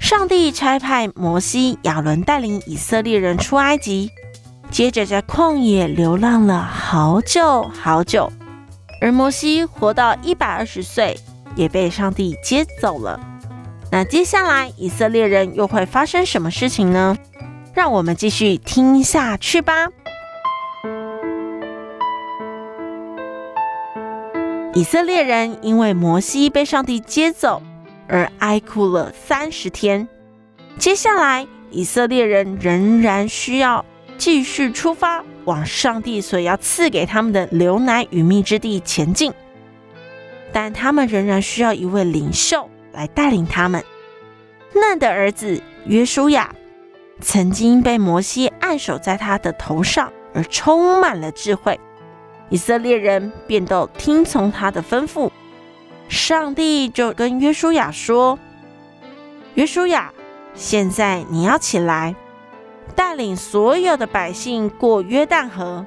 上帝差派摩西、亚伦带领以色列人出埃及，接着在旷野流浪了好久好久。而摩西活到一百二十岁，也被上帝接走了。那接下来以色列人又会发生什么事情呢？让我们继续听下去吧。以色列人因为摩西被上帝接走。而哀哭了三十天。接下来，以色列人仍然需要继续出发，往上帝所要赐给他们的流奶与蜜之地前进。但他们仍然需要一位领袖来带领他们。嫩的儿子约书亚曾经被摩西按手在他的头上，而充满了智慧。以色列人便都听从他的吩咐。上帝就跟约书亚说：“约书亚，现在你要起来，带领所有的百姓过约旦河，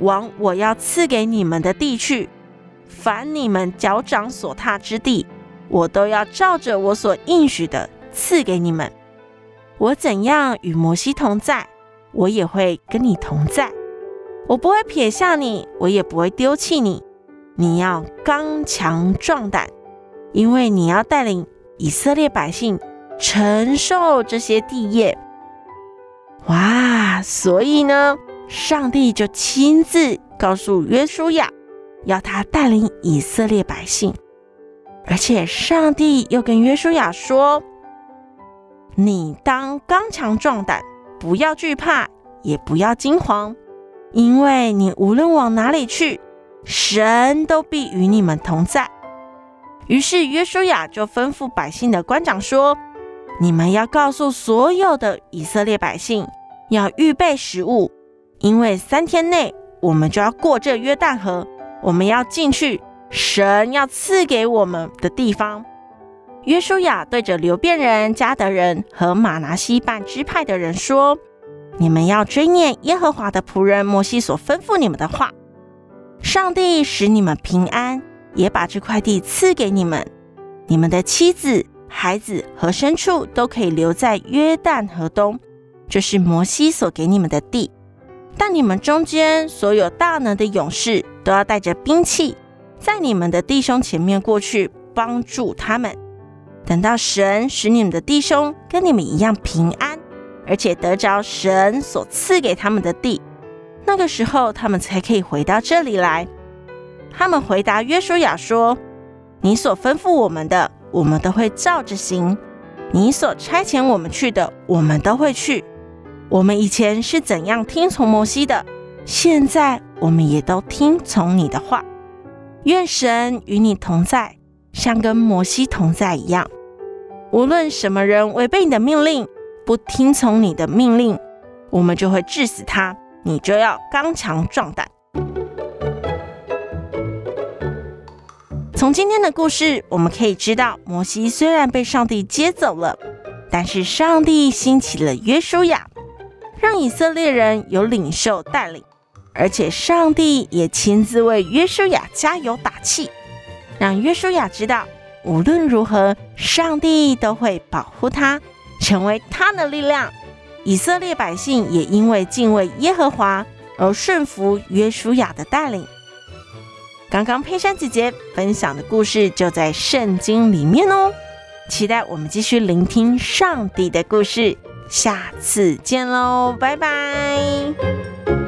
往我要赐给你们的地去。凡你们脚掌所踏之地，我都要照着我所应许的赐给你们。我怎样与摩西同在，我也会跟你同在。我不会撇下你，我也不会丢弃你。”你要刚强壮胆，因为你要带领以色列百姓承受这些地业。哇！所以呢，上帝就亲自告诉约书亚，要他带领以色列百姓，而且上帝又跟约书亚说：“你当刚强壮胆，不要惧怕，也不要惊慌，因为你无论往哪里去。”神都必与你们同在。于是约书亚就吩咐百姓的官长说：“你们要告诉所有的以色列百姓，要预备食物，因为三天内我们就要过这约旦河，我们要进去神要赐给我们的地方。”约书亚对着流便人、迦得人和玛拿西半支派的人说：“你们要追念耶和华的仆人摩西所吩咐你们的话。”上帝使你们平安，也把这块地赐给你们。你们的妻子、孩子和牲畜都可以留在约旦河东，这是摩西所给你们的地。但你们中间所有大能的勇士都要带着兵器，在你们的弟兄前面过去，帮助他们。等到神使你们的弟兄跟你们一样平安，而且得着神所赐给他们的地。那个时候，他们才可以回到这里来。他们回答约书亚说：“你所吩咐我们的，我们都会照着行；你所差遣我们去的，我们都会去。我们以前是怎样听从摩西的，现在我们也都听从你的话。愿神与你同在，像跟摩西同在一样。无论什么人违背你的命令，不听从你的命令，我们就会治死他。”你就要刚强壮胆。从今天的故事，我们可以知道，摩西虽然被上帝接走了，但是上帝兴起了约书亚，让以色列人有领袖带领，而且上帝也亲自为约书亚加油打气，让约书亚知道，无论如何，上帝都会保护他，成为他的力量。以色列百姓也因为敬畏耶和华而顺服约书亚的带领。刚刚佩珊姐姐分享的故事就在圣经里面哦，期待我们继续聆听上帝的故事，下次见喽，拜拜。